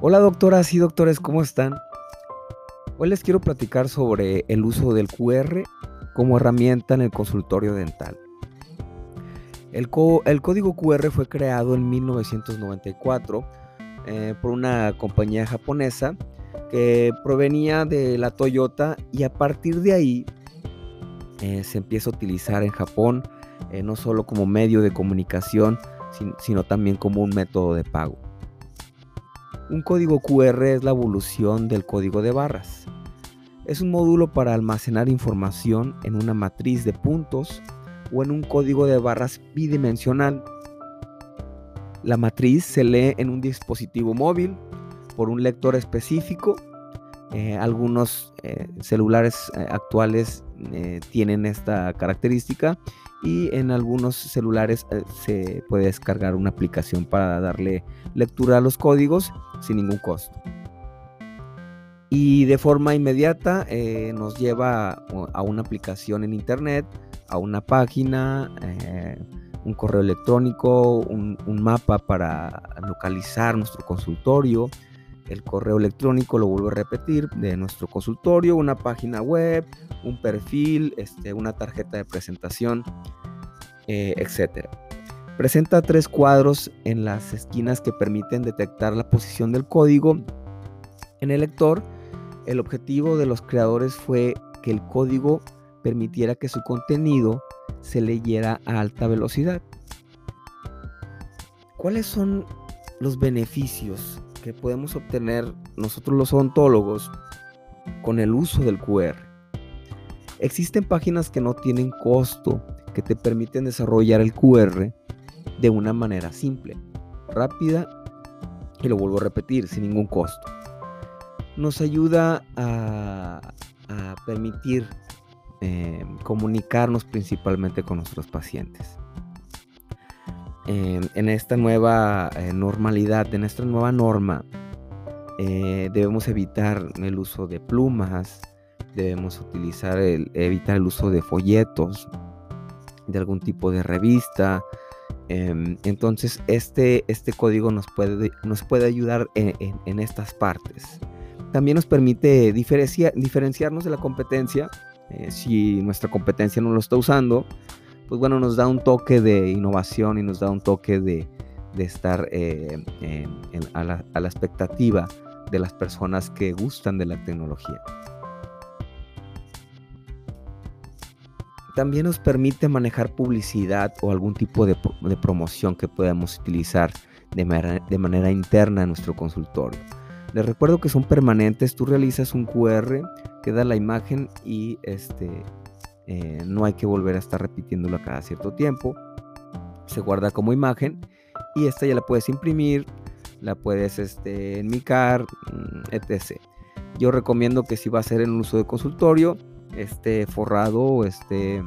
Hola doctoras y doctores, ¿cómo están? Hoy les quiero platicar sobre el uso del QR como herramienta en el consultorio dental. El, código QR fue creado en 1994 eh, por una compañía japonesa que provenía de la Toyota y a partir de ahí eh, se empieza a utilizar en Japón eh, no solo como medio de comunicación, sino también como un método de pago. Un código QR es la evolución del código de barras. Es un módulo para almacenar información en una matriz de puntos o en un código de barras bidimensional. La matriz se lee en un dispositivo móvil por un lector específico. Eh, algunos eh, celulares eh, actuales tienen esta característica y en algunos celulares eh, se puede descargar una aplicación para darle lectura a los códigos sin ningún costo. Y de forma inmediata eh, nos lleva a una aplicación en internet, a una página, eh, un correo electrónico, un, mapa para localizar nuestro consultorio, el correo electrónico, lo vuelvo a repetir, de nuestro consultorio, una página web, un perfil, este, una tarjeta de presentación, eh, etc. Presenta tres cuadros en las esquinas que permiten detectar la posición del código en el lector. El objetivo de los creadores fue que el código permitiera que su contenido se leyera a alta velocidad. ¿Cuáles son los beneficios que podemos obtener nosotros los odontólogos con el uso del QR. Existen páginas que no tienen costo, que te permiten desarrollar el QR de una manera simple, rápida y lo vuelvo a repetir, sin ningún costo. Nos ayuda a, permitir eh, comunicarnos principalmente con nuestros pacientes en esta nueva eh, normalidad, en esta nueva norma, eh, debemos evitar el uso de plumas, debemos utilizar el, evitar el uso de folletos, de algún tipo de revista. Em, entonces, este, este código nos puede, nos puede ayudar en, estas partes. También nos permite diferenciarnos de la competencia. Eh, si nuestra competencia no lo está usando, pues bueno, nos da un toque de innovación y nos da un toque de, estar eh, a, la, expectativa de las personas que gustan de la tecnología. También nos permite manejar publicidad o algún tipo de, promoción que podamos utilizar de, de, manera interna en nuestro consultorio. Les recuerdo que son permanentes, tú realizas un QR, queda la imagen y este, eh, no hay que volver a estar repitiéndolo cada cierto tiempo. Se guarda como imagen y esta ya la puedes imprimir, la puedes este, enmicar, mm, etc. Yo recomiendo que si va a ser en uso de consultorio, esté forrado o esté,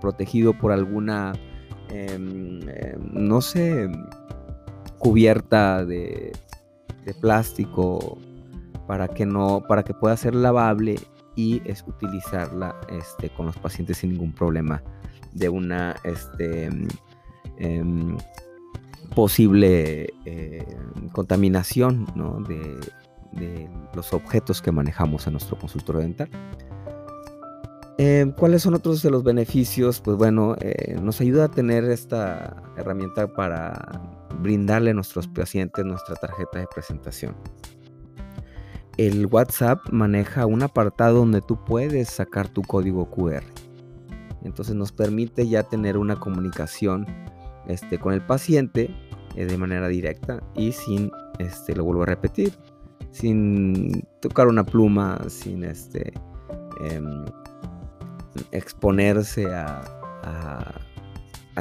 protegido por alguna, em, em, no sé, cubierta de, de plástico para que no para que pueda ser lavable y es utilizarla este, con los pacientes sin ningún problema de una este, em, posible eh, contaminación de, los objetos que manejamos en nuestro consultorio dental. Em, ¿Cuáles son otros de los beneficios? Pues bueno, eh, nos ayuda a tener esta herramienta para brindarle a nuestros pacientes nuestra tarjeta de presentación el WhatsApp maneja un apartado donde tú puedes sacar tu código QR. Entonces nos permite ya tener una comunicación este, con el paciente eh, de manera directa y sin, este, lo vuelvo a repetir, sin tocar una pluma, sin este, em, exponerse a,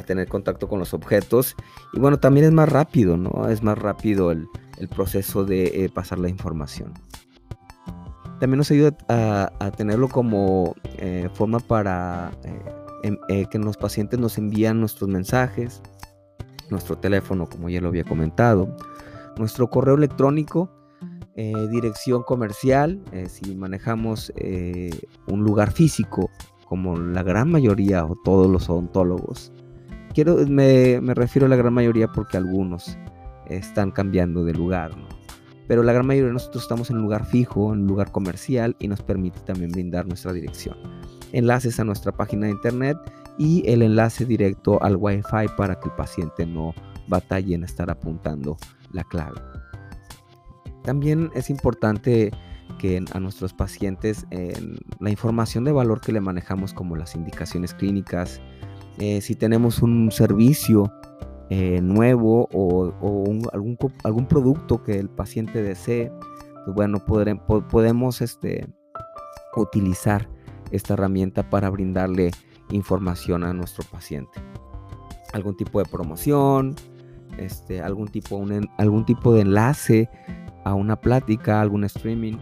tener contacto con los objetos. Y bueno, también es más rápido, ¿no? Es más rápido el, proceso de eh, pasar la información. También nos ayuda a, tenerlo como eh, forma para eh, em, eh, que los pacientes nos envían nuestros mensajes, nuestro teléfono, como ya lo había comentado, nuestro correo electrónico, dirección comercial, si manejamos un lugar físico, como la gran mayoría o todos los odontólogos. Quiero, me, refiero a la gran mayoría porque algunos están cambiando de lugar, pero la gran mayoría de nosotros estamos en un lugar fijo, en un lugar comercial y nos permite también brindar nuestra dirección. Enlaces a nuestra página de internet y el enlace directo al Wi-Fi para que el paciente no batalle en estar apuntando la clave. También es importante que a nuestros pacientes la información de valor que le manejamos como las indicaciones clínicas, eh, si tenemos un servicio eh, nuevo o, algún, algún, producto que el paciente desee, pues bueno, podemos este, utilizar esta herramienta para brindarle información a nuestro paciente. Algún tipo de promoción, este, algún, tipo, un, algún tipo de enlace a una plática, algún streaming,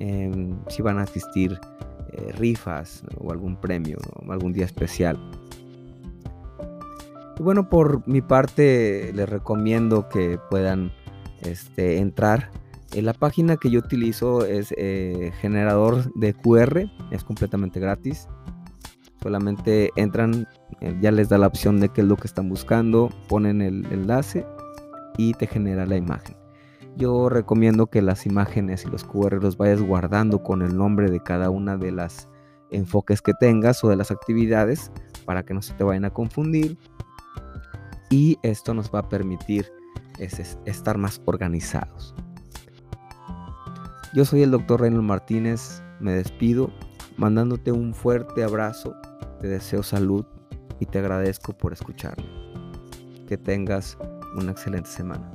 em, si van a asistir eh, rifas o algún premio, o algún día especial. Y bueno, por mi parte les recomiendo que puedan este, entrar. En la página que yo utilizo es eh, generador de QR, es completamente gratis. Solamente entran, eh, ya les da la opción de qué es lo que están buscando, ponen el enlace y te genera la imagen. Yo recomiendo que las imágenes y los QR los vayas guardando con el nombre de cada una de las enfoques que tengas o de las actividades para que no se te vayan a confundir y esto nos va a permitir estar más organizados. Yo soy el doctor Reynold Martínez, me despido mandándote un fuerte abrazo, te deseo salud y te agradezco por escucharme. Que tengas una excelente semana.